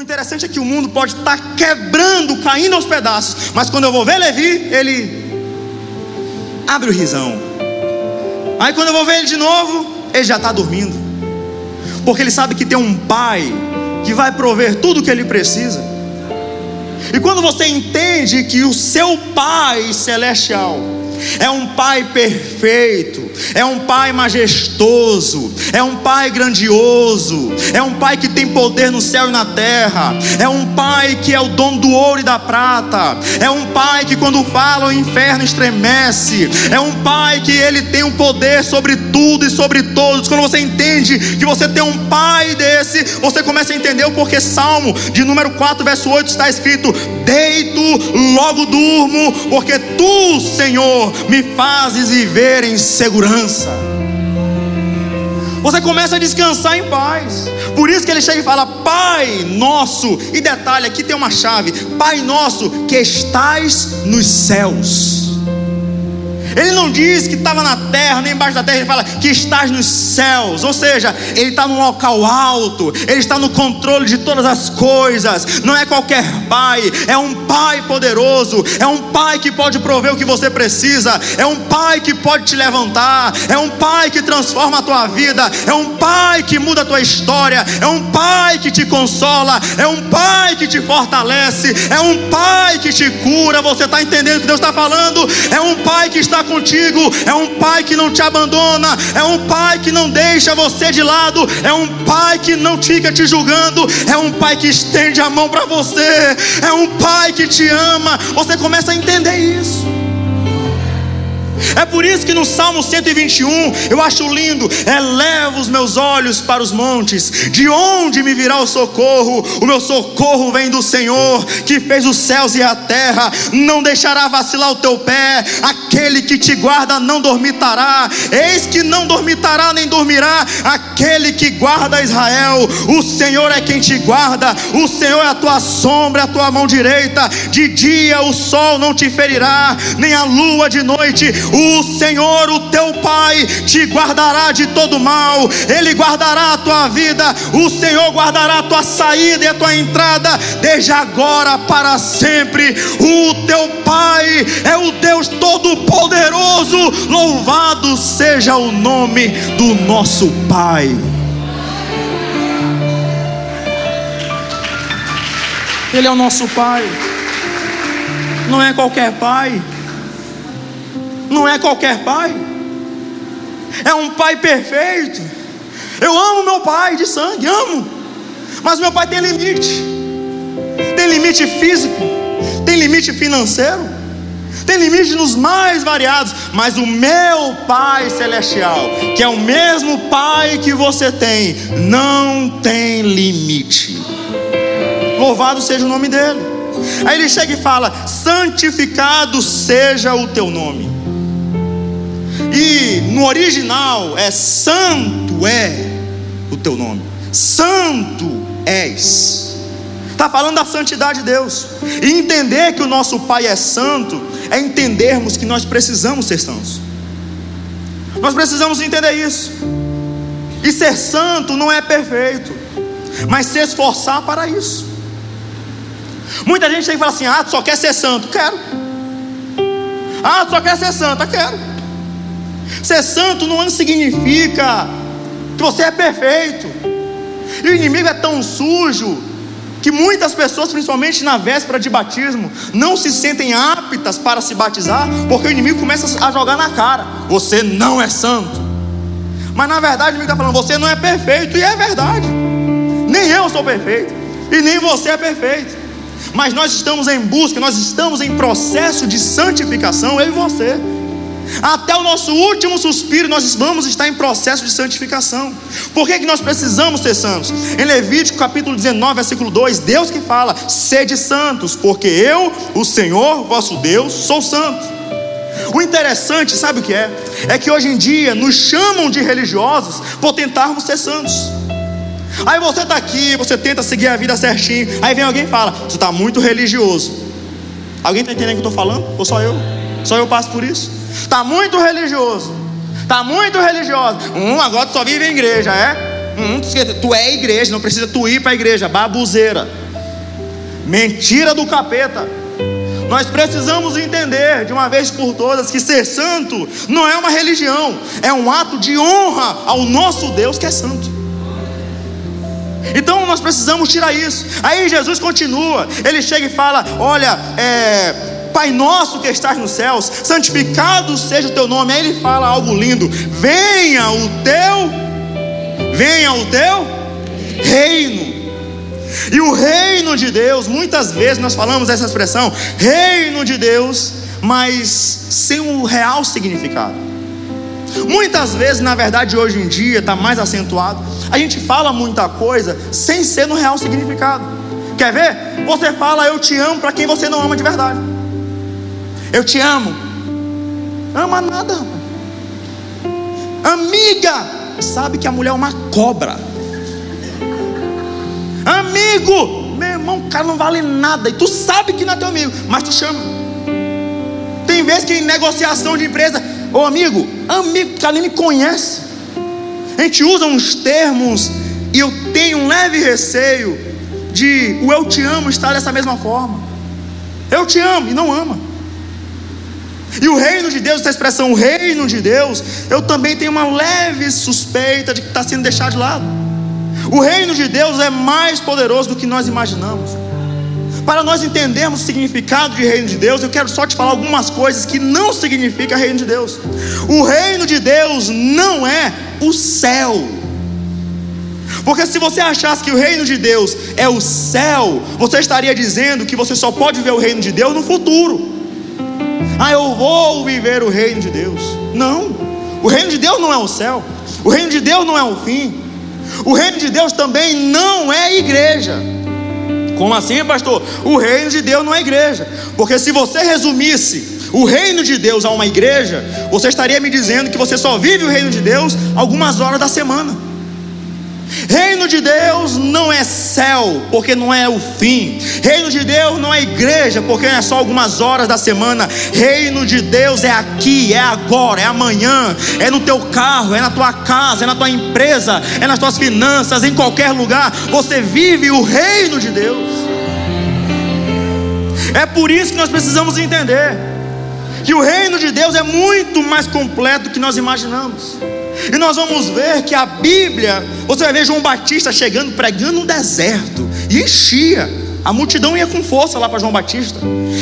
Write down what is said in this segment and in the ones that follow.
O interessante é que o mundo pode estar tá quebrando, caindo aos pedaços, mas quando eu vou ver Levi, ele abre o risão. Aí quando eu vou ver ele de novo, ele já está dormindo, porque ele sabe que tem um pai que vai prover tudo o que ele precisa. E quando você entende que o seu Pai celestial é um Pai perfeito, é um Pai majestoso, é um Pai grandioso, é um Pai que tem poder no céu e na terra, é um Pai que é o dono do ouro e da prata, é um Pai que quando fala o inferno estremece, é um Pai que ele tem o um poder sobre tudo e sobre todos. Quando você entende que você tem um Pai desse, você começa a entender o porquê Salmo de número 4, verso 8 está escrito: Deito, logo durmo, porque tu, Senhor, me fazes viver em segurança. Você começa a descansar em paz. Por isso que ele chega e fala: Pai nosso. E detalhe, aqui tem uma chave: Pai nosso que estais nos céus. Ele não diz que estava na terra, nem embaixo da terra, ele fala que estás nos céus, ou seja, ele está num local alto, ele está no controle de todas as coisas, não é qualquer pai, é um pai poderoso, é um pai que pode prover o que você precisa, é um pai que pode te levantar, é um pai que transforma a tua vida, é um pai que muda a tua história, é um pai que te consola, é um pai que te fortalece, é um pai que te cura. Você está entendendo o que Deus está falando? É um pai que está contigo, é um pai que não te abandona, é um pai que não deixa você de lado, é um pai que não fica te julgando, é um pai que estende a mão para você, é um pai que te ama. Você começa a entender isso. É por isso que no Salmo 121 eu acho lindo: eleva os meus olhos para os montes, de onde me virá o socorro? O meu socorro vem do Senhor, que fez os céus e a terra, não deixará vacilar o teu pé, aquele que te guarda não dormitará, eis que não dormitará nem dormirá, aquele que guarda Israel, o Senhor é quem te guarda, o Senhor é a tua sombra, a tua mão direita, de dia o sol não te ferirá, nem a lua de noite, o Senhor, o teu Pai, te guardará de todo mal, Ele guardará a tua vida, o Senhor guardará a tua saída e a tua entrada, desde agora para sempre. O teu Pai é o Deus Todo-Poderoso, louvado seja o nome do nosso Pai. Ele é o nosso Pai, não é qualquer Pai não é qualquer pai, é um pai perfeito. Eu amo meu pai de sangue, amo, mas meu pai tem limite, tem limite físico, tem limite financeiro, tem limite nos mais variados, mas o meu Pai Celestial, que é o mesmo Pai que você tem, não tem limite. Louvado seja o nome dele. Aí ele chega e fala: santificado seja o teu nome. E no original é santo é o teu nome. Santo és. Está falando da santidade de Deus. E entender que o nosso Pai é santo é entendermos que nós precisamos ser santos. Nós precisamos entender isso. E ser santo não é perfeito, mas se esforçar para isso. Muita gente tem que falar assim: ah, tu só quer ser santo? Quero. Ah, tu só quer ser santa? Quero. Ser santo não significa que você é perfeito. E o inimigo é tão sujo que muitas pessoas, principalmente na véspera de batismo, não se sentem aptas para se batizar, porque o inimigo começa a jogar na cara: você não é santo. Mas na verdade o inimigo está falando: você não é perfeito, e é verdade. Nem eu sou perfeito, e nem você é perfeito. Mas nós estamos em busca, nós estamos em processo de santificação, eu e você. Até o nosso último suspiro, nós vamos estar em processo de santificação. Por que, que nós precisamos ser santos? Em Levítico capítulo 19, versículo 2, Deus que fala: sede santos, porque eu, o Senhor, vosso Deus, sou santo. O interessante, sabe o que é? É que hoje em dia nos chamam de religiosos por tentarmos ser santos. Aí você está aqui, você tenta seguir a vida certinho. Aí vem alguém e fala: Você está muito religioso. Alguém está entendendo o que eu estou falando? Ou só eu? Só eu passo por isso? Está muito religioso. Está muito religioso. Hum, agora tu só vive em igreja, é? Hum, tu é igreja, não precisa tu ir para a igreja. Babuzeira. Mentira do capeta. Nós precisamos entender de uma vez por todas que ser santo não é uma religião, é um ato de honra ao nosso Deus que é santo. Então nós precisamos tirar isso. Aí Jesus continua, ele chega e fala: Olha, é, Pai nosso que estás nos céus, santificado seja o teu nome. Aí ele fala algo lindo: Venha o teu, venha o teu reino. E o reino de Deus, muitas vezes nós falamos essa expressão, reino de Deus, mas sem o real significado. Muitas vezes, na verdade, hoje em dia está mais acentuado. A gente fala muita coisa sem ser no real significado. Quer ver? Você fala eu te amo para quem você não ama de verdade. Eu te amo. Ama nada. Amiga, sabe que a mulher é uma cobra. Amigo, meu irmão, o cara não vale nada. E tu sabe que não é teu amigo, mas tu chama. Tem vezes que em negociação de empresa, ô amigo, amigo, que nem me conhece. A gente usa uns termos e eu tenho um leve receio de o eu te amo estar dessa mesma forma. Eu te amo e não ama. E o reino de Deus, essa expressão, reino de Deus, eu também tenho uma leve suspeita de que está sendo deixado de lado. O reino de Deus é mais poderoso do que nós imaginamos. Para nós entendermos o significado de reino de Deus, eu quero só te falar algumas coisas que não significa reino de Deus. O reino de Deus não é o céu. Porque se você achasse que o reino de Deus é o céu, você estaria dizendo que você só pode ver o reino de Deus no futuro. Ah, eu vou viver o reino de Deus. Não. O reino de Deus não é o céu. O reino de Deus não é o fim. O reino de Deus também não é igreja. Como assim, pastor? O reino de Deus não é igreja. Porque se você resumisse o reino de Deus a uma igreja, você estaria me dizendo que você só vive o reino de Deus algumas horas da semana. Reino de Deus não é céu, porque não é o fim. Reino de Deus não é igreja, porque não é só algumas horas da semana. Reino de Deus é aqui, é agora, é amanhã, é no teu carro, é na tua casa, é na tua empresa, é nas tuas finanças, em qualquer lugar. Você vive o reino de Deus. É por isso que nós precisamos entender que o reino de Deus é muito mais completo do que nós imaginamos. E nós vamos ver que a Bíblia, você vai ver João Batista chegando pregando no deserto, e enchia. A multidão ia com força lá para João Batista.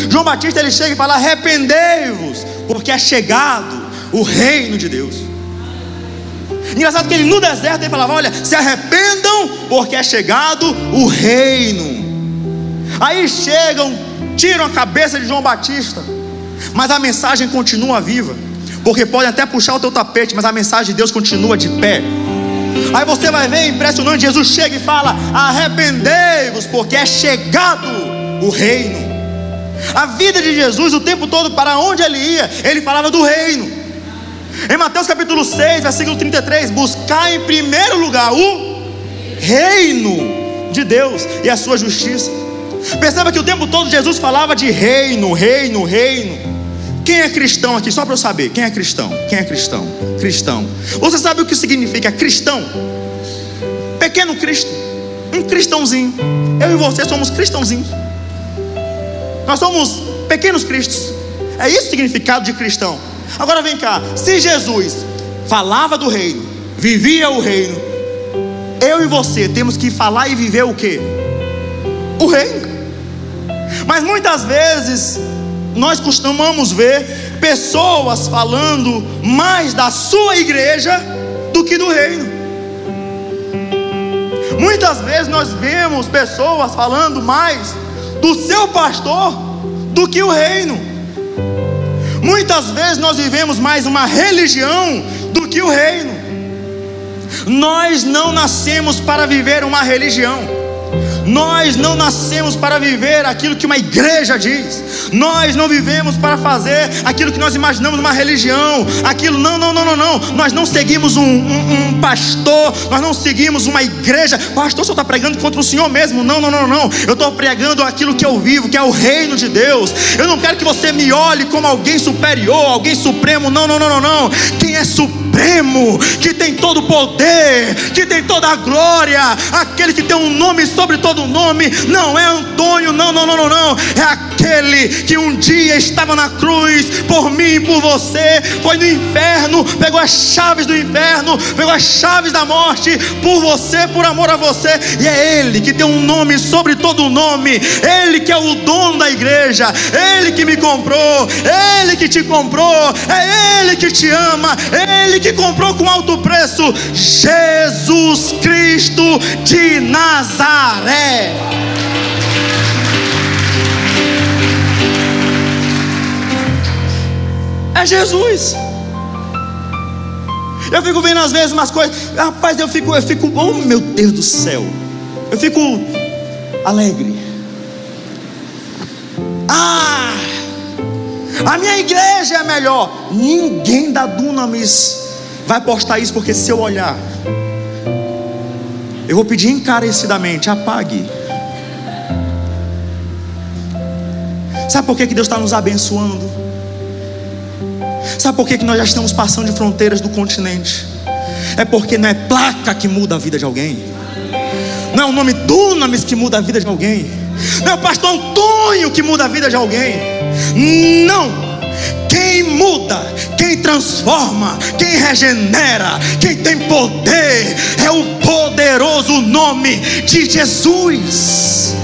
João Batista ele chega e fala: Arrependei-vos, porque é chegado o reino de Deus. Engraçado que ele no deserto ele falava: Olha, se arrependam, porque é chegado o reino. Aí chegam, tiram a cabeça de João Batista, mas a mensagem continua viva porque podem até puxar o teu tapete, mas a mensagem de Deus continua de pé. Aí você vai ver impressionante: Jesus chega e fala: Arrependei-vos, porque é chegado o reino. A vida de Jesus, o tempo todo, para onde ele ia, ele falava do reino. Em Mateus capítulo 6, versículo 33, buscar em primeiro lugar o reino de Deus e a sua justiça. Perceba que o tempo todo Jesus falava de reino, reino, reino. Quem é cristão aqui? Só para eu saber. Quem é cristão? Quem é cristão? Cristão. Você sabe o que significa cristão? Pequeno Cristo. Um cristãozinho. Eu e você somos cristãozinhos. Nós somos pequenos cristos. É isso o significado de cristão. Agora vem cá. Se Jesus falava do reino, vivia o reino, eu e você temos que falar e viver o que? O reino. Mas muitas vezes nós costumamos ver pessoas falando mais da sua igreja do que do reino. Muitas vezes nós vemos pessoas falando mais do seu pastor do que o reino. Muitas vezes nós vivemos mais uma religião do que o reino. Nós não nascemos para viver uma religião. Nós não nascemos para viver aquilo que uma igreja diz. Nós não vivemos para fazer aquilo que nós imaginamos uma religião. Aquilo, não, não, não, não, não. Nós não seguimos um, um, um pastor. Nós não seguimos uma igreja. Pastor, você está pregando contra o Senhor mesmo? Não, não, não, não. Eu estou pregando aquilo que eu vivo, que é o reino de Deus. Eu não quero que você me olhe como alguém superior, alguém supremo. Não, não, não, não, não. Quem é supremo, que tem todo o poder, que tem toda a glória, aquele que tem um nome sobre todo nome, não é Antônio, não, não, não, não, não, é aquele que um dia estava na cruz por mim e por você, foi no inferno, pegou as chaves do inferno, pegou as chaves da morte por você, por amor a você, e é Ele que tem um nome sobre todo nome, Ele que é o dono da igreja, Ele que me comprou, Ele que te comprou, é Ele que te ama, Ele que comprou com alto preço, Jesus Cristo de Nazaré. É Jesus. Eu fico vendo às vezes umas coisas, rapaz, eu fico, eu fico, oh meu Deus do céu, eu fico alegre. Ah, a minha igreja é melhor. Ninguém da Dunamis vai postar isso, porque se eu olhar, eu vou pedir encarecidamente: apague. Sabe por que, que Deus está nos abençoando? Sabe por que, que nós já estamos passando de fronteiras do continente? É porque não é placa que muda a vida de alguém, não é o nome Dunamis que muda a vida de alguém, não é o pastor Antônio que muda a vida de alguém, não. Quem muda, quem transforma, quem regenera, quem tem poder é o poderoso nome de Jesus.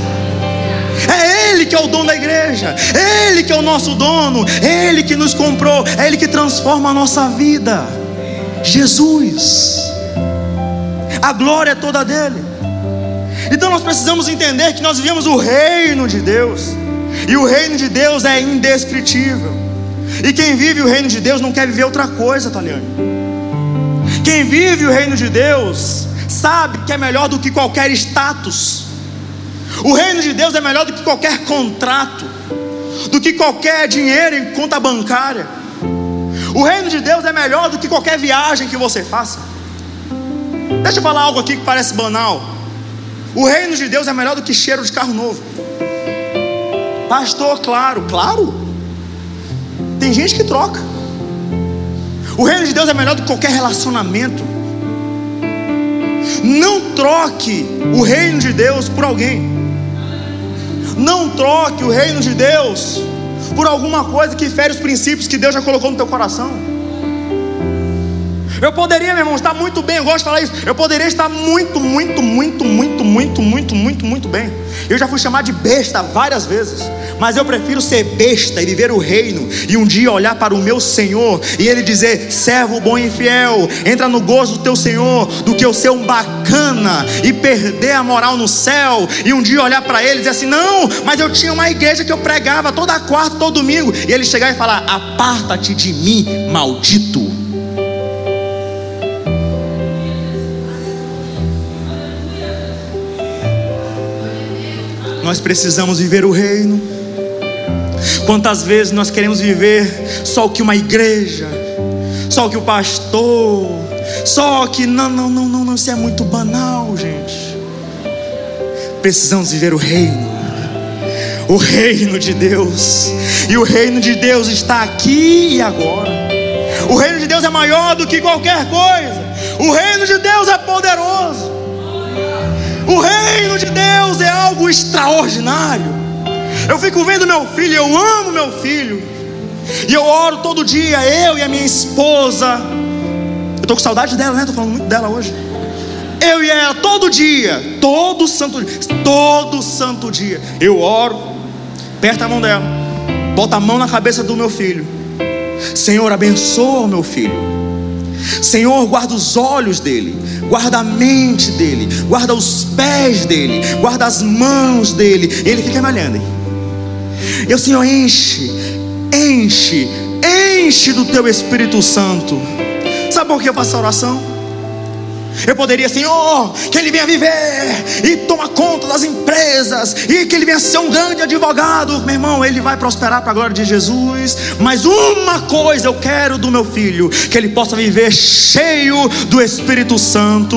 É Ele que é o dono da igreja, é Ele que é o nosso dono, é Ele que nos comprou, é Ele que transforma a nossa vida. Jesus, a glória é toda dele. Então nós precisamos entender que nós vivemos o reino de Deus, e o reino de Deus é indescritível. E quem vive o reino de Deus não quer viver outra coisa, Taliane. Quem vive o reino de Deus sabe que é melhor do que qualquer status. O reino de Deus é melhor do que qualquer contrato, do que qualquer dinheiro em conta bancária. O reino de Deus é melhor do que qualquer viagem que você faça. Deixa eu falar algo aqui que parece banal. O reino de Deus é melhor do que cheiro de carro novo. Pastor, claro, claro. Tem gente que troca. O reino de Deus é melhor do que qualquer relacionamento. Não troque o reino de Deus por alguém. Não troque o reino de Deus por alguma coisa que fere os princípios que Deus já colocou no teu coração. Eu poderia, meu irmão, estar muito bem, eu gosto de falar isso. Eu poderia estar muito, muito, muito, muito, muito, muito, muito, muito bem. Eu já fui chamado de besta várias vezes, mas eu prefiro ser besta e viver o reino e um dia olhar para o meu Senhor e ele dizer: servo bom e fiel, entra no gozo do teu Senhor, do que eu ser um bacana e perder a moral no céu e um dia olhar para ele e dizer assim: não, mas eu tinha uma igreja que eu pregava toda quarta, todo domingo, e ele chegar e falar: aparta-te de mim, maldito. Nós precisamos viver o reino. Quantas vezes nós queremos viver só o que uma igreja, só o que o pastor, só que não, não, não, não, não, isso é muito banal, gente. Precisamos viver o reino, o reino de Deus, e o reino de Deus está aqui e agora. O reino de Deus é maior do que qualquer coisa, o reino de Deus é poderoso. O reino de Deus é algo extraordinário. Eu fico vendo meu filho, eu amo meu filho. E eu oro todo dia, eu e a minha esposa. Eu estou com saudade dela, né? Estou falando muito dela hoje. Eu e ela, todo dia, todo santo dia, todo santo dia, eu oro, aperta a mão dela, bota a mão na cabeça do meu filho. Senhor, abençoa o meu filho. Senhor, guarda os olhos dele, guarda a mente dele, guarda os pés dele, guarda as mãos dele. E ele fica me olhando. O Senhor enche, enche, enche do teu Espírito Santo. Sabe por que eu faço essa oração? Eu poderia, Senhor, que ele venha viver e toma conta das empresas e que ele venha ser um grande advogado. Meu irmão, ele vai prosperar para a glória de Jesus. Mas uma coisa eu quero do meu filho: que ele possa viver cheio do Espírito Santo,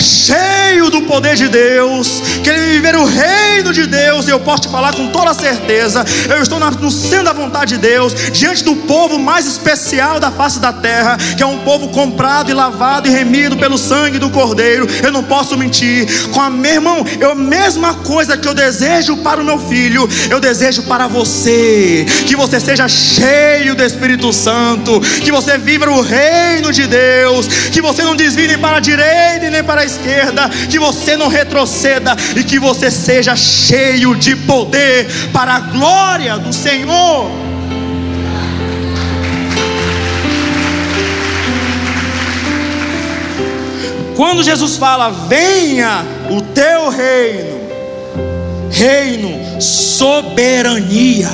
cheio do poder de Deus, que ele viver o reino de Deus. E eu posso te falar com toda certeza: eu estou no centro da vontade de Deus, diante do povo mais especial da face da terra, que é um povo comprado e lavado e remido pelo sangue sangue do Cordeiro, eu não posso mentir. Com a meu irmão, eu mesma coisa que eu desejo para o meu filho, eu desejo para você, que você seja cheio do Espírito Santo, que você viva o reino de Deus, que você não desvie nem para a direita e nem para a esquerda, que você não retroceda e que você seja cheio de poder para a glória do Senhor. Quando Jesus fala, venha o teu reino, reino, soberania.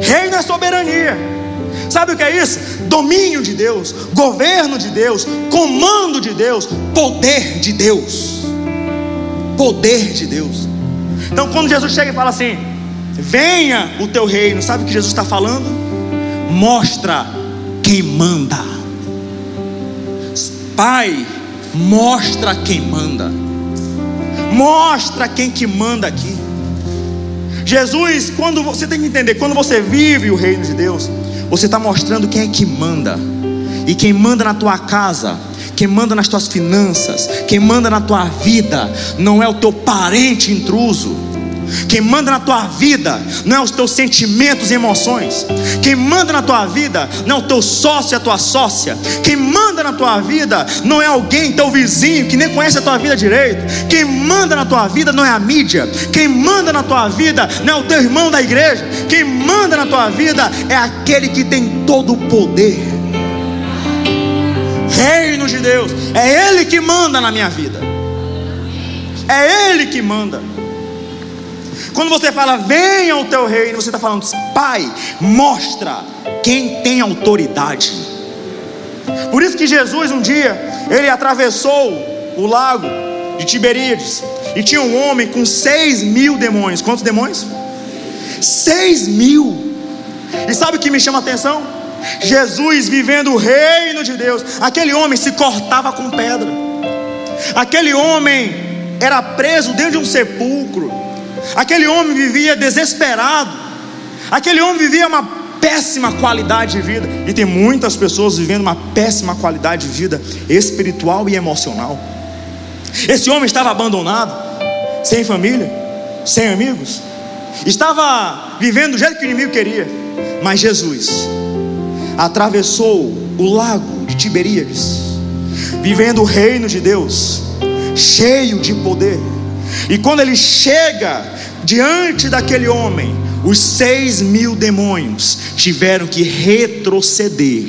Reino é soberania. Sabe o que é isso? Domínio de Deus, governo de Deus, comando de Deus, poder de Deus. Poder de Deus. Então, quando Jesus chega e fala assim: Venha o teu reino, sabe o que Jesus está falando? Mostra quem manda. Pai, mostra quem manda. Mostra quem que manda aqui. Jesus, quando você tem que entender, quando você vive o reino de Deus, você está mostrando quem é que manda. E quem manda na tua casa, quem manda nas tuas finanças, quem manda na tua vida, não é o teu parente intruso quem manda na tua vida não é os teus sentimentos e emoções. Quem manda na tua vida não é o teu sócio e a tua sócia. Quem manda na tua vida não é alguém, teu vizinho, que nem conhece a tua vida direito. Quem manda na tua vida não é a mídia. Quem manda na tua vida não é o teu irmão da igreja. Quem manda na tua vida é aquele que tem todo o poder. Reino de Deus, é Ele que manda na minha vida. É Ele que manda. Quando você fala, venha o teu reino, você está falando, Pai, mostra quem tem autoridade. Por isso que Jesus, um dia, ele atravessou o lago de Tiberíades e tinha um homem com seis mil demônios. Quantos demônios? Seis mil. E sabe o que me chama a atenção? Jesus vivendo o reino de Deus. Aquele homem se cortava com pedra. Aquele homem era preso dentro de um sepulcro. Aquele homem vivia desesperado. Aquele homem vivia uma péssima qualidade de vida. E tem muitas pessoas vivendo uma péssima qualidade de vida espiritual e emocional. Esse homem estava abandonado, sem família, sem amigos. Estava vivendo do jeito que o inimigo queria. Mas Jesus atravessou o lago de Tiberíades, vivendo o reino de Deus, cheio de poder. E quando ele chega diante daquele homem, os seis mil demônios tiveram que retroceder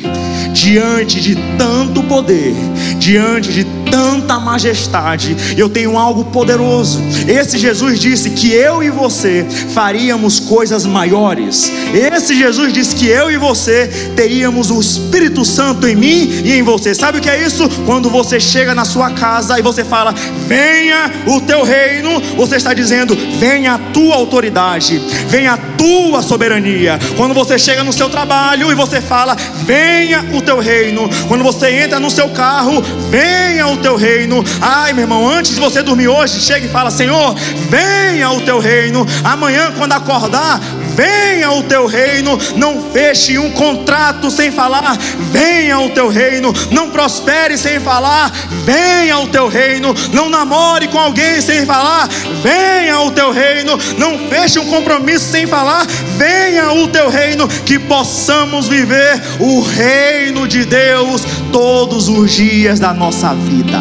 diante de tanto poder, diante de tanta majestade. Eu tenho algo poderoso. Esse Jesus disse que eu e você faríamos coisas maiores. Esse Jesus disse que eu e você teríamos o Espírito Santo em mim e em você. Sabe o que é isso? Quando você chega na sua casa e você fala: "Venha o teu reino", você está dizendo: "Venha a tua autoridade, venha a tua soberania". Quando você chega no seu trabalho e você fala: "Venha o teu reino". Quando você entra no seu carro, venha o teu reino. Ai, meu irmão, antes de você dormir hoje, chega e fala: Senhor, venha o teu reino. Amanhã, quando acordar, venha o teu reino. Não feche um contrato sem falar, venha o teu reino. Não prospere sem falar, venha o teu reino. Não namore com alguém sem falar, venha o teu reino. Não feche um compromisso sem falar, venha o teu reino. Que possamos viver o reino de Deus todos os dias da nossa vida.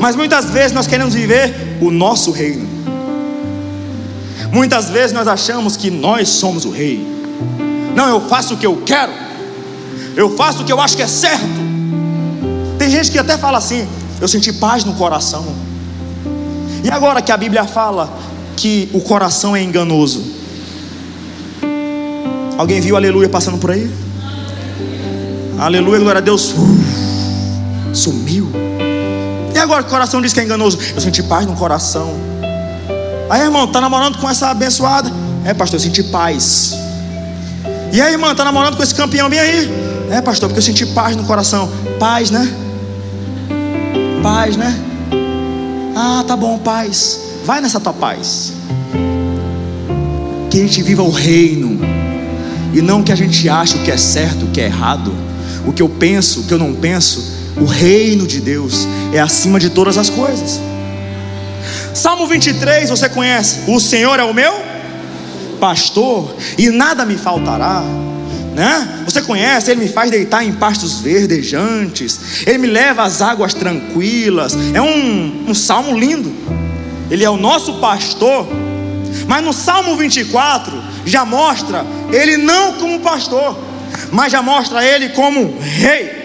Mas muitas vezes nós queremos viver o nosso reino. Muitas vezes nós achamos que nós somos o rei. Não, eu faço o que eu quero. Eu faço o que eu acho que é certo. Tem gente que até fala assim: eu senti paz no coração. E agora que a Bíblia fala que o coração é enganoso. Alguém viu aleluia passando por aí? Aleluia, glória a Deus. Sumiu. E agora que o coração diz que é enganoso? Eu senti paz no coração. Aí, irmão, tá namorando com essa abençoada? É, pastor, eu senti paz. E aí, irmão, tá namorando com esse campeão bem aí? É, pastor, porque eu senti paz no coração. Paz, né? Paz, né? Ah, tá bom, paz. Vai nessa tua paz. Que a gente viva o reino. E não que a gente ache o que é certo, o que é errado o que eu penso, o que eu não penso, o reino de Deus é acima de todas as coisas. Salmo 23, você conhece? O Senhor é o meu pastor e nada me faltará. Né? Você conhece, ele me faz deitar em pastos verdejantes, ele me leva às águas tranquilas. É um, um salmo lindo. Ele é o nosso pastor. Mas no Salmo 24 já mostra ele não como pastor, mas já mostra ele como rei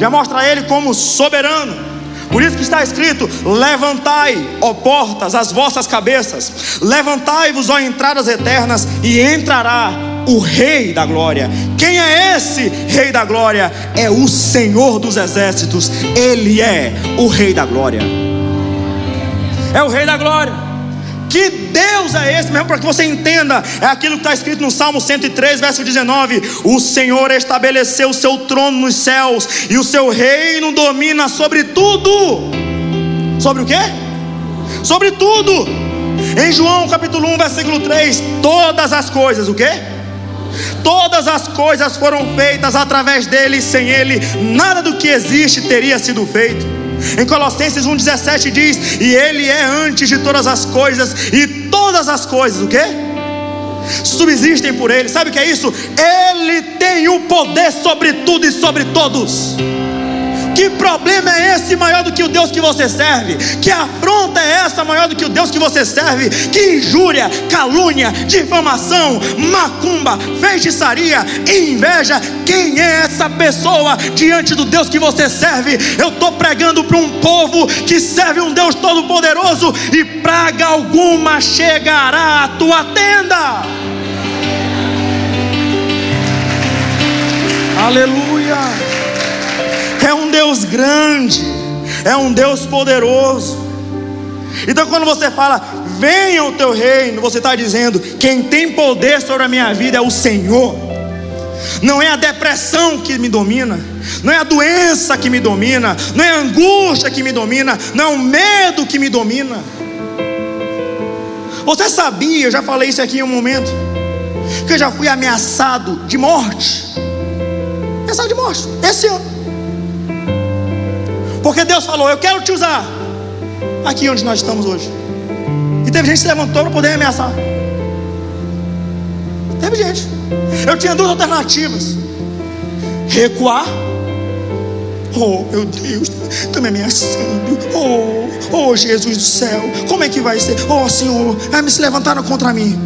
já mostra ele como soberano. Por isso que está escrito: Levantai, ó portas, as vossas cabeças, levantai-vos, ó entradas eternas, e entrará o Rei da Glória. Quem é esse Rei da Glória? É o Senhor dos Exércitos, Ele é o Rei da Glória. É o Rei da Glória. Que Deus é esse, mesmo para que você entenda, é aquilo que está escrito no Salmo 103, verso 19: O Senhor estabeleceu o seu trono nos céus, e o seu reino domina sobre tudo. Sobre o que? Sobre tudo. Em João capítulo 1, versículo 3: Todas as coisas, o que? Todas as coisas foram feitas através dele, sem ele, nada do que existe teria sido feito. Em Colossenses 1,17 diz: E Ele é antes de todas as coisas, e todas as coisas, o que? Subsistem por Ele. Sabe o que é isso? Ele tem o poder sobre tudo e sobre todos. Que problema é esse maior do que o Deus que você serve? Que afronta é essa maior do que o Deus que você serve? Que injúria, calúnia, difamação, macumba, feitiçaria, inveja. Quem é essa pessoa diante do Deus que você serve? Eu estou pregando para um povo que serve um Deus todo-poderoso e praga alguma chegará à tua tenda. Aleluia é um Deus grande, é um Deus poderoso. Então, quando você fala, venha o teu reino, você está dizendo, quem tem poder sobre a minha vida é o Senhor. Não é a depressão que me domina, não é a doença que me domina, não é a angústia que me domina, não é o medo que me domina. Você sabia, eu já falei isso aqui em um momento, que eu já fui ameaçado de morte. Ameaçado de morte, esse ano. Porque Deus falou: Eu quero te usar. Aqui onde nós estamos hoje. E teve gente que se levantou para poder ameaçar. Teve gente. Eu tinha duas alternativas: recuar. Oh, meu Deus, está me ameaçando. Oh, oh, Jesus do céu, como é que vai ser? Oh, Senhor, me se levantaram contra mim.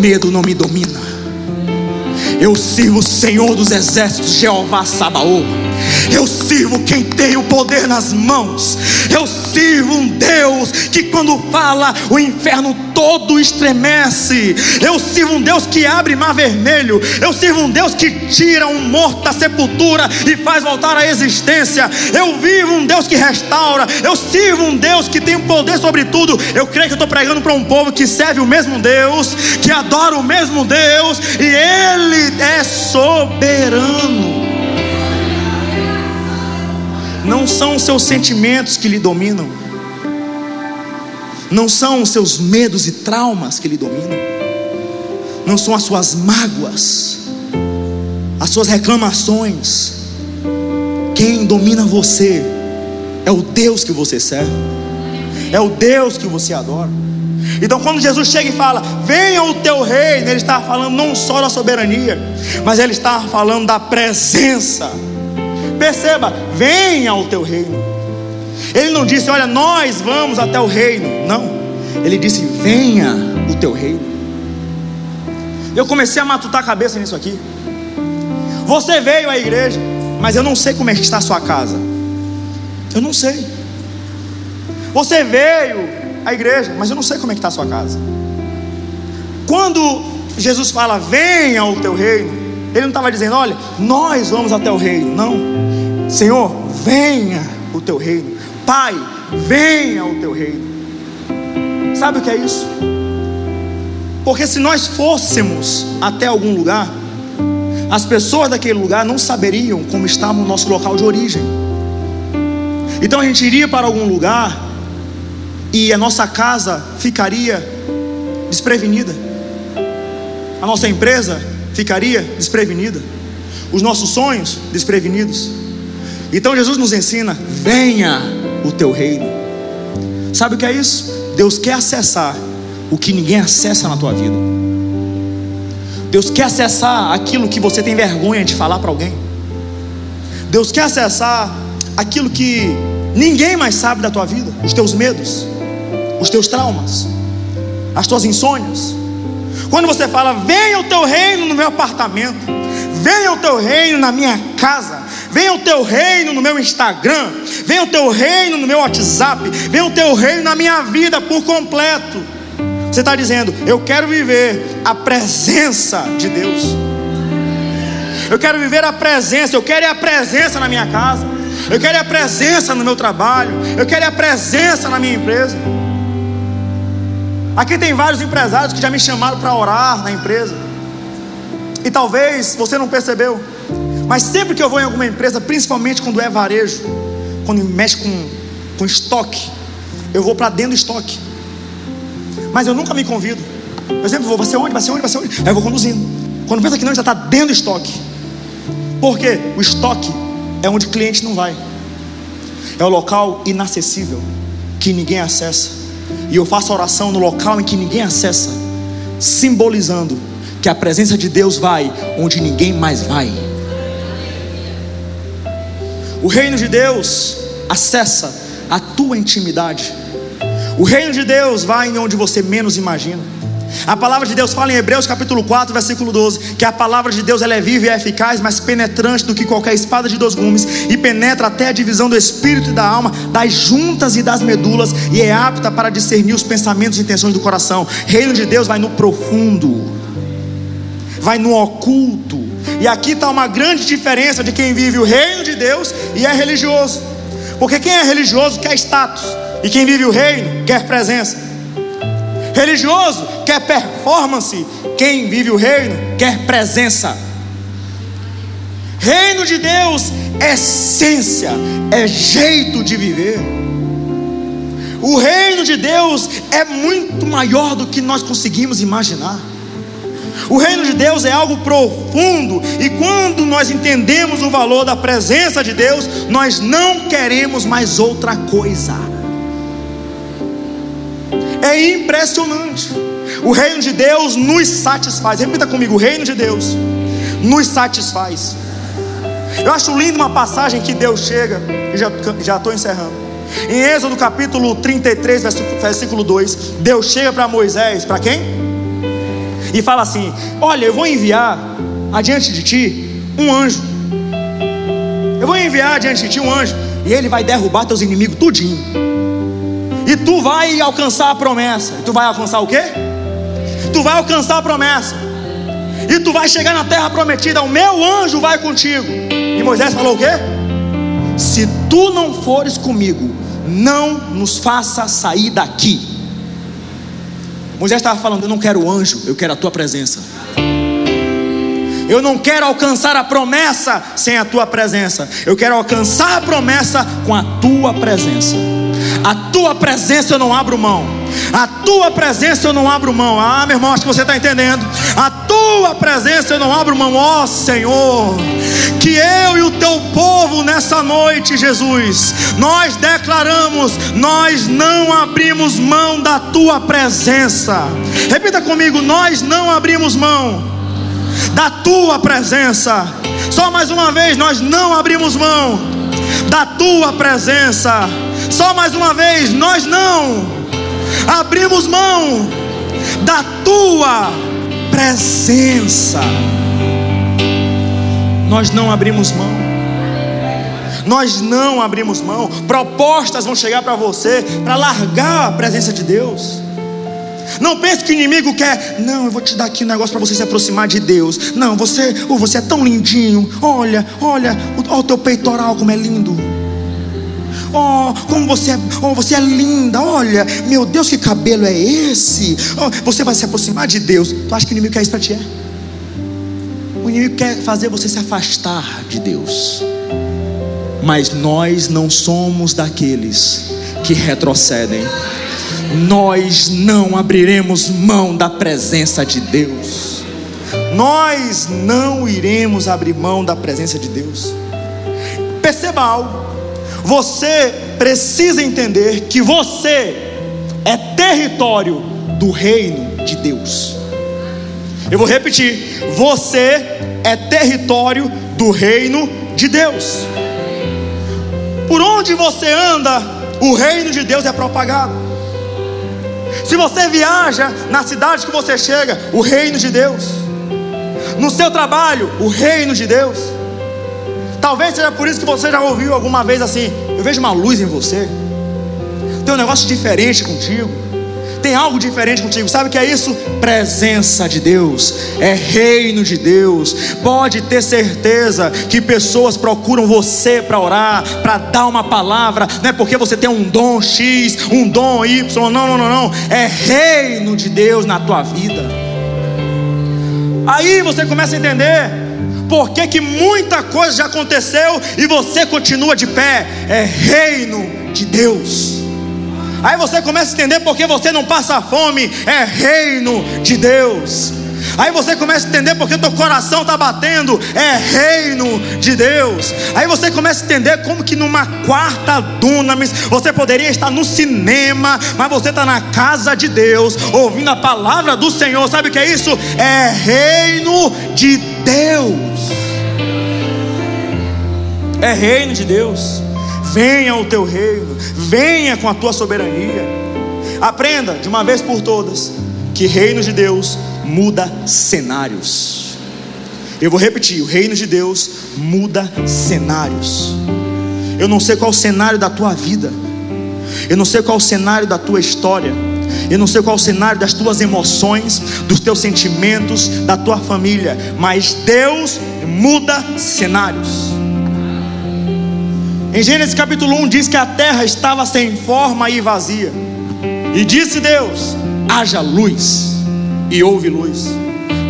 Medo não me domina. Eu sirvo o Senhor dos exércitos, Jeová Sabaoth. Eu sirvo quem tem o poder nas mãos. Eu sirvo um Deus que, quando fala, o inferno todo estremece. Eu sirvo um Deus que abre mar vermelho. Eu sirvo um Deus que tira um morto da sepultura e faz voltar à existência. Eu vivo um Deus que restaura. Eu sirvo um Deus que tem poder sobre tudo. Eu creio que estou pregando para um povo que serve o mesmo Deus, que adora o mesmo Deus, e Ele é soberano. Não são os seus sentimentos que lhe dominam, não são os seus medos e traumas que lhe dominam, não são as suas mágoas, as suas reclamações. Quem domina você é o Deus que você serve, é o Deus que você adora. Então, quando Jesus chega e fala, venha o teu reino, ele está falando não só da soberania, mas ele está falando da presença Perceba, venha ao teu reino. Ele não disse, olha, nós vamos até o reino. Não. Ele disse, venha o teu reino. Eu comecei a matutar a cabeça nisso aqui. Você veio à igreja, mas eu não sei como é que está a sua casa. Eu não sei. Você veio à igreja, mas eu não sei como é que está a sua casa. Quando Jesus fala, venha ao teu reino, ele não estava dizendo, olha, nós vamos até o reino. Não. Senhor, venha o teu reino. Pai, venha o teu reino. Sabe o que é isso? Porque se nós fôssemos até algum lugar, as pessoas daquele lugar não saberiam como estava o nosso local de origem. Então a gente iria para algum lugar e a nossa casa ficaria desprevenida. A nossa empresa ficaria desprevenida. os nossos sonhos desprevenidos. Então Jesus nos ensina: venha o teu reino. Sabe o que é isso? Deus quer acessar o que ninguém acessa na tua vida. Deus quer acessar aquilo que você tem vergonha de falar para alguém. Deus quer acessar aquilo que ninguém mais sabe da tua vida, os teus medos, os teus traumas, as tuas insônias. Quando você fala, venha o teu reino no meu apartamento, venha o teu reino na minha casa, venha o teu reino no meu Instagram, venha o teu reino no meu WhatsApp, venha o teu reino na minha vida por completo. Você está dizendo, eu quero viver a presença de Deus. Eu quero viver a presença, eu quero a presença na minha casa, eu quero a presença no meu trabalho, eu quero a presença na minha empresa. Aqui tem vários empresários que já me chamaram para orar na empresa. E talvez você não percebeu, mas sempre que eu vou em alguma empresa, principalmente quando é varejo, quando mexe com, com estoque, eu vou para dentro do estoque. Mas eu nunca me convido. Eu sempre vou, vai ser onde? Vai ser onde? Vai ser onde? Aí eu vou conduzindo. Quando pensa que não, já está dentro do estoque. Porque o estoque é onde o cliente não vai. É o local inacessível que ninguém acessa. E eu faço oração no local em que ninguém acessa, simbolizando que a presença de Deus vai onde ninguém mais vai. O reino de Deus acessa a tua intimidade. O reino de Deus vai onde você menos imagina. A palavra de Deus fala em Hebreus capítulo 4, versículo 12, que a palavra de Deus ela é viva e é eficaz, mais penetrante do que qualquer espada de dois gumes, e penetra até a divisão do espírito e da alma, das juntas e das medulas, e é apta para discernir os pensamentos e intenções do coração. Reino de Deus vai no profundo, vai no oculto. E aqui está uma grande diferença de quem vive o reino de Deus e é religioso. Porque quem é religioso quer status, e quem vive o reino quer presença. Religioso quer performance, quem vive o reino quer presença. Reino de Deus é essência, é jeito de viver. O reino de Deus é muito maior do que nós conseguimos imaginar. O reino de Deus é algo profundo, e quando nós entendemos o valor da presença de Deus, nós não queremos mais outra coisa. É impressionante. O reino de Deus nos satisfaz. Repita comigo: o reino de Deus nos satisfaz. Eu acho lindo uma passagem que Deus chega, e já estou encerrando. Em Êxodo capítulo 33, versículo 2, Deus chega para Moisés, para quem? E fala assim: Olha, eu vou enviar adiante de ti um anjo. Eu vou enviar adiante de ti um anjo, e ele vai derrubar teus inimigos tudinho. E tu vai alcançar a promessa. E tu vai alcançar o quê? Tu vai alcançar a promessa. E tu vai chegar na terra prometida. O meu anjo vai contigo. E Moisés falou o quê? Se tu não fores comigo, não nos faça sair daqui. Moisés estava falando: Eu não quero anjo, eu quero a tua presença. Eu não quero alcançar a promessa sem a tua presença. Eu quero alcançar a promessa com a tua presença. A tua presença eu não abro mão. A tua presença eu não abro mão. Ah, meu irmão, acho que você está entendendo. A tua presença eu não abro mão, ó oh, Senhor. Que eu e o teu povo nessa noite, Jesus, nós declaramos: nós não abrimos mão da tua presença. Repita comigo: nós não abrimos mão da tua presença. Só mais uma vez, nós não abrimos mão da tua presença. Só mais uma vez, nós não abrimos mão da tua presença. Nós não abrimos mão. Nós não abrimos mão. Propostas vão chegar para você para largar a presença de Deus. Não pense que o inimigo quer, não, eu vou te dar aqui um negócio para você se aproximar de Deus. Não, você, oh, você é tão lindinho. Olha, olha, olha o teu peitoral como é lindo. Oh, como você é, oh, você é linda. Olha, meu Deus, que cabelo é esse? Oh, você vai se aproximar de Deus. Tu acha que o inimigo quer isso para ti? É? O inimigo quer fazer você se afastar de Deus. Mas nós não somos daqueles que retrocedem. Nós não abriremos mão da presença de Deus nós não iremos abrir mão da presença de Deus. Perceba algo, você precisa entender que você é território do reino de Deus. Eu vou repetir: você é território do reino de Deus. Por onde você anda, o reino de Deus é propagado. Se você viaja na cidade que você chega, o reino de Deus. No seu trabalho, o reino de Deus. Talvez seja por isso que você já ouviu alguma vez assim: Eu vejo uma luz em você. Tem um negócio diferente contigo tem algo diferente contigo. Sabe o que é isso? Presença de Deus, é reino de Deus. Pode ter certeza que pessoas procuram você para orar, para dar uma palavra, não é porque você tem um dom X, um dom Y, não, não, não, não. É reino de Deus na tua vida. Aí você começa a entender por que, que muita coisa já aconteceu e você continua de pé. É reino de Deus. Aí você começa a entender porque você não passa fome, é reino de Deus. Aí você começa a entender porque teu coração está batendo, é reino de Deus. Aí você começa a entender como que numa quarta dunamis você poderia estar no cinema, mas você está na casa de Deus, ouvindo a palavra do Senhor. Sabe o que é isso? É reino de Deus. É reino de Deus. Venha o teu reino, venha com a tua soberania. Aprenda de uma vez por todas que reino de Deus muda cenários. Eu vou repetir: o reino de Deus muda cenários. Eu não sei qual o cenário da tua vida, eu não sei qual o cenário da tua história, eu não sei qual o cenário das tuas emoções, dos teus sentimentos, da tua família, mas Deus muda cenários. Em Gênesis capítulo 1 diz que a terra estava sem forma e vazia. E disse Deus: haja luz, e houve luz.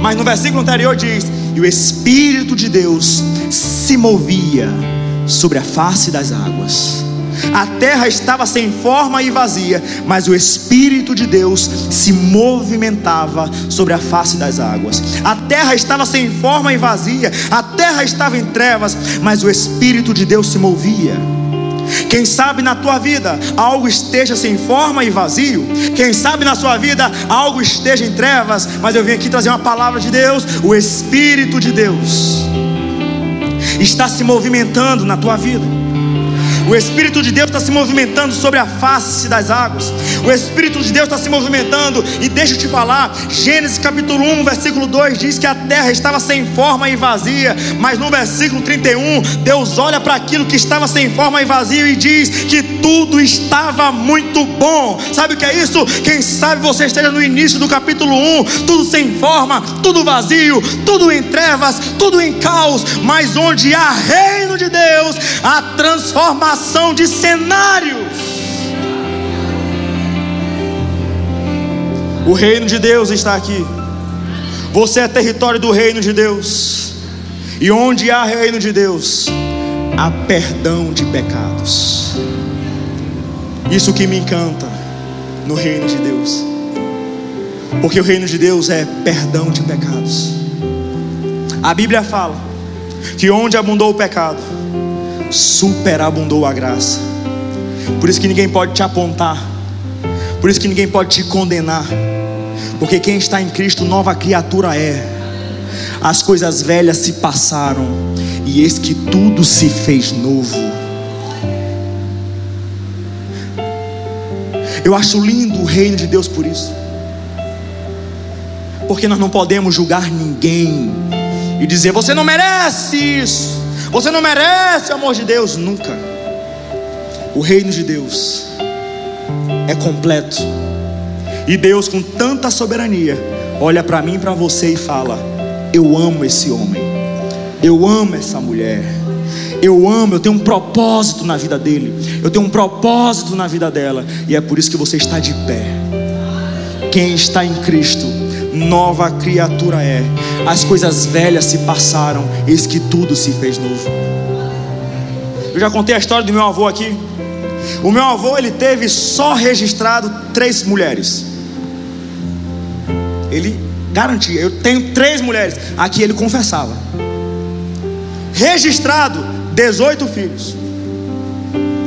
Mas no versículo anterior diz: e o Espírito de Deus se movia sobre a face das águas. A terra estava sem forma e vazia, mas o Espírito de Deus se movimentava sobre a face das águas. A terra estava sem forma e vazia, a terra estava em trevas, mas o Espírito de Deus se movia. Quem sabe na tua vida algo esteja sem forma e vazio. Quem sabe na sua vida algo esteja em trevas. Mas eu vim aqui trazer uma palavra de Deus. O Espírito de Deus está se movimentando na tua vida. O Espírito de Deus está se movimentando sobre a face das águas. O Espírito de Deus está se movimentando. E deixa eu te falar: Gênesis capítulo 1, versículo 2 diz que a terra estava sem forma e vazia. Mas no versículo 31, Deus olha para aquilo que estava sem forma e vazio e diz que tudo estava muito bom. Sabe o que é isso? Quem sabe você esteja no início do capítulo 1, tudo sem forma, tudo vazio, tudo em trevas, tudo em caos. Mas onde há reino de Deus, a transformação transformação de cenários. O reino de Deus está aqui. Você é território do reino de Deus. E onde há reino de Deus, há perdão de pecados. Isso que me encanta no reino de Deus. Porque o reino de Deus é perdão de pecados. A Bíblia fala que onde abundou o pecado, superabundou a graça. Por isso que ninguém pode te apontar. Por isso que ninguém pode te condenar. Porque quem está em Cristo, nova criatura é. As coisas velhas se passaram, e eis que tudo se fez novo. Eu acho lindo o reino de Deus por isso. Porque nós não podemos julgar ninguém e dizer: você não merece isso. Você não merece o amor de Deus nunca. O reino de Deus é completo. E Deus, com tanta soberania, olha para mim e para você e fala: Eu amo esse homem, eu amo essa mulher, eu amo, eu tenho um propósito na vida dele, eu tenho um propósito na vida dela, e é por isso que você está de pé. Quem está em Cristo, nova criatura é. As coisas velhas se passaram, eis que tudo se fez novo. Eu já contei a história do meu avô aqui. O meu avô ele teve só registrado três mulheres. Ele garantia. Eu tenho três mulheres. Aqui ele confessava. Registrado, 18 filhos.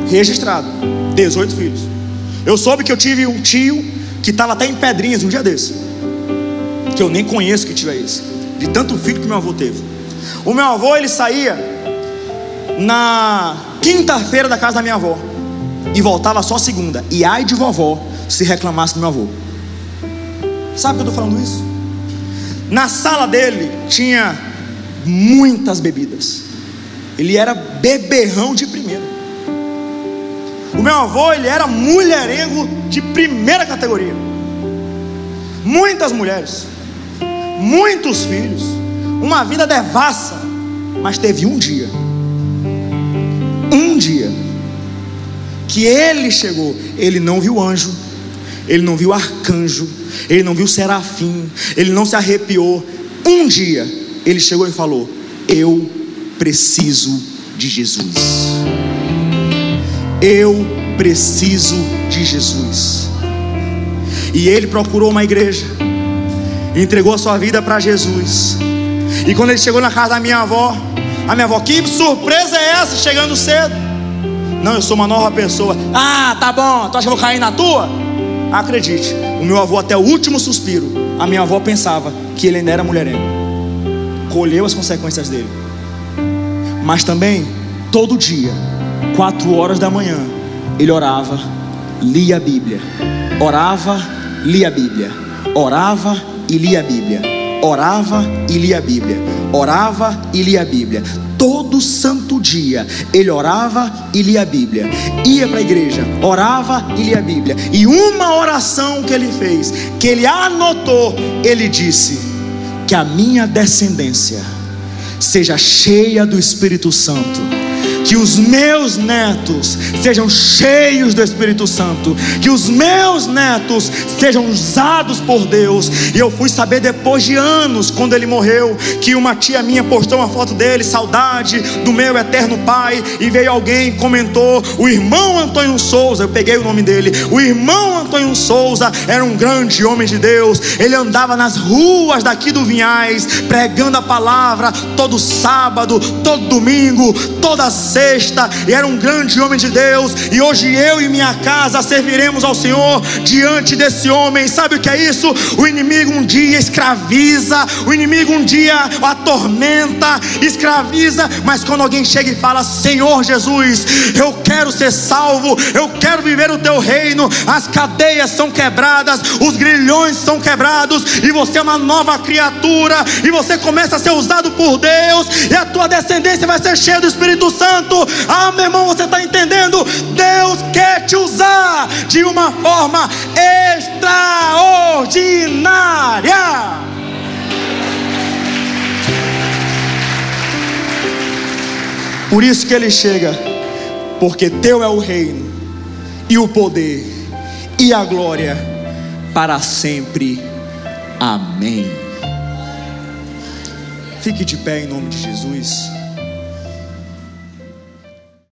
Registrado, 18 filhos. Eu soube que eu tive um tio que estava até em Pedrinhas um dia desse. Que eu nem conheço que tiver esse. De tanto filho que meu avô teve. O meu avô, ele saía na quinta-feira da casa da minha avó. E voltava só segunda. E ai de vovó se reclamasse do meu avô. Sabe que eu estou falando isso? Na sala dele tinha muitas bebidas. Ele era beberrão de primeira. O meu avô, ele era mulherengo de primeira categoria. Muitas mulheres, muitos filhos, uma vida devassa, mas teve um dia, um dia, que ele chegou, ele não viu anjo, ele não viu arcanjo, ele não viu serafim, ele não se arrepiou. Um dia ele chegou e falou: Eu preciso de Jesus. Eu preciso de Jesus. E ele procurou uma igreja, entregou a sua vida para Jesus. E quando ele chegou na casa da minha avó, a minha avó, que surpresa é essa chegando cedo? Não, eu sou uma nova pessoa. Ah, tá bom, tu acha que eu vou cair na tua? Acredite, o meu avô, até o último suspiro, a minha avó pensava que ele ainda era mulherengo. Colheu as consequências dele. Mas também, todo dia, quatro horas da manhã, ele orava, lia a Bíblia. Orava, lia a Bíblia. Orava e lia a Bíblia. Orava e lia a Bíblia. Orava e lia a Bíblia todo santo dia ele orava e lia a Bíblia, ia para a igreja, orava e lia a Bíblia, e uma oração que ele fez, que ele anotou, ele disse: Que a minha descendência seja cheia do Espírito Santo que os meus netos sejam cheios do Espírito Santo, que os meus netos sejam usados por Deus. E eu fui saber depois de anos, quando ele morreu, que uma tia minha postou uma foto dele, saudade do meu eterno pai, e veio alguém comentou, o irmão Antônio Souza, eu peguei o nome dele, o irmão Antônio Souza era um grande homem de Deus, ele andava nas ruas daqui do Vinhais, pregando a palavra todo sábado, todo domingo, toda sexta, e era um grande homem de Deus, e hoje eu e minha casa serviremos ao Senhor diante desse homem. Sabe o que é isso? O inimigo um dia escraviza, o inimigo um dia atormenta, escraviza, mas quando alguém chega e fala: Senhor Jesus, eu quero ser salvo, eu quero viver o teu reino, as cadeias são quebradas, os grilhões são quebrados, e você é uma nova criatura, e você começa a ser usado por Deus, e a tua descendência vai ser cheia do Espírito Santo. Ah, meu irmão, você está entendendo? Deus quer te usar de uma forma extraordinária. Por isso que ele chega, porque teu é o reino, e o poder, e a glória para sempre. Amém. Fique de pé em nome de Jesus.